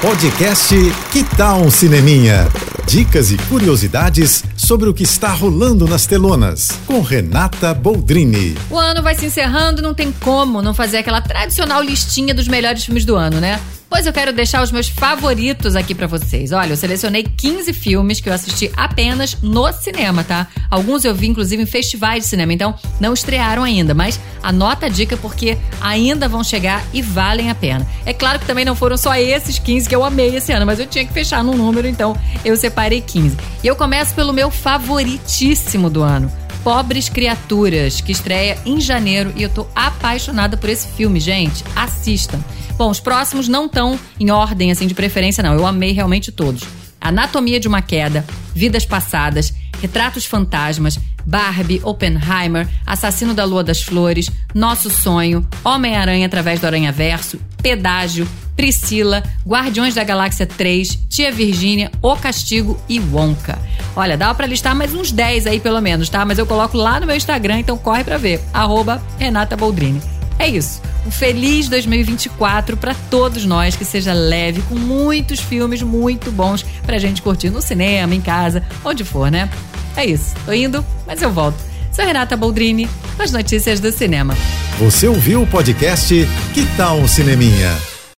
Podcast Que Tal um Cineminha? Dicas e curiosidades sobre o que está rolando nas telonas, com Renata Boldrini. O ano vai se encerrando, não tem como não fazer aquela tradicional listinha dos melhores filmes do ano, né? Pois eu quero deixar os meus favoritos aqui para vocês. Olha, eu selecionei 15 filmes que eu assisti apenas no cinema, tá? Alguns eu vi inclusive em festivais de cinema, então não estrearam ainda, mas anota a dica porque ainda vão chegar e valem a pena. É claro que também não foram só esses 15 que eu amei esse ano, mas eu tinha que fechar num número, então eu separei 15. E eu começo pelo meu favoritíssimo do ano. Pobres Criaturas, que estreia em janeiro e eu tô apaixonada por esse filme, gente. Assistam. Bom, os próximos não estão em ordem assim de preferência, não. Eu amei realmente todos. Anatomia de uma Queda, Vidas Passadas, Retratos Fantasmas, Barbie, Oppenheimer, Assassino da Lua das Flores, Nosso Sonho, Homem-Aranha através do Aranha Verso, Pedágio, Priscila, Guardiões da Galáxia 3, Tia Virgínia, O Castigo e Wonka. Olha, dá para listar mais uns 10 aí pelo menos, tá? Mas eu coloco lá no meu Instagram, então corre para ver. Renata Boldrini. É isso. Um feliz 2024 para todos nós, que seja leve, com muitos filmes muito bons pra gente curtir no cinema, em casa, onde for, né? É isso. Tô indo, mas eu volto. Sou Renata Boldrini, com as notícias do cinema. Você ouviu o podcast Que Tal um Cineminha?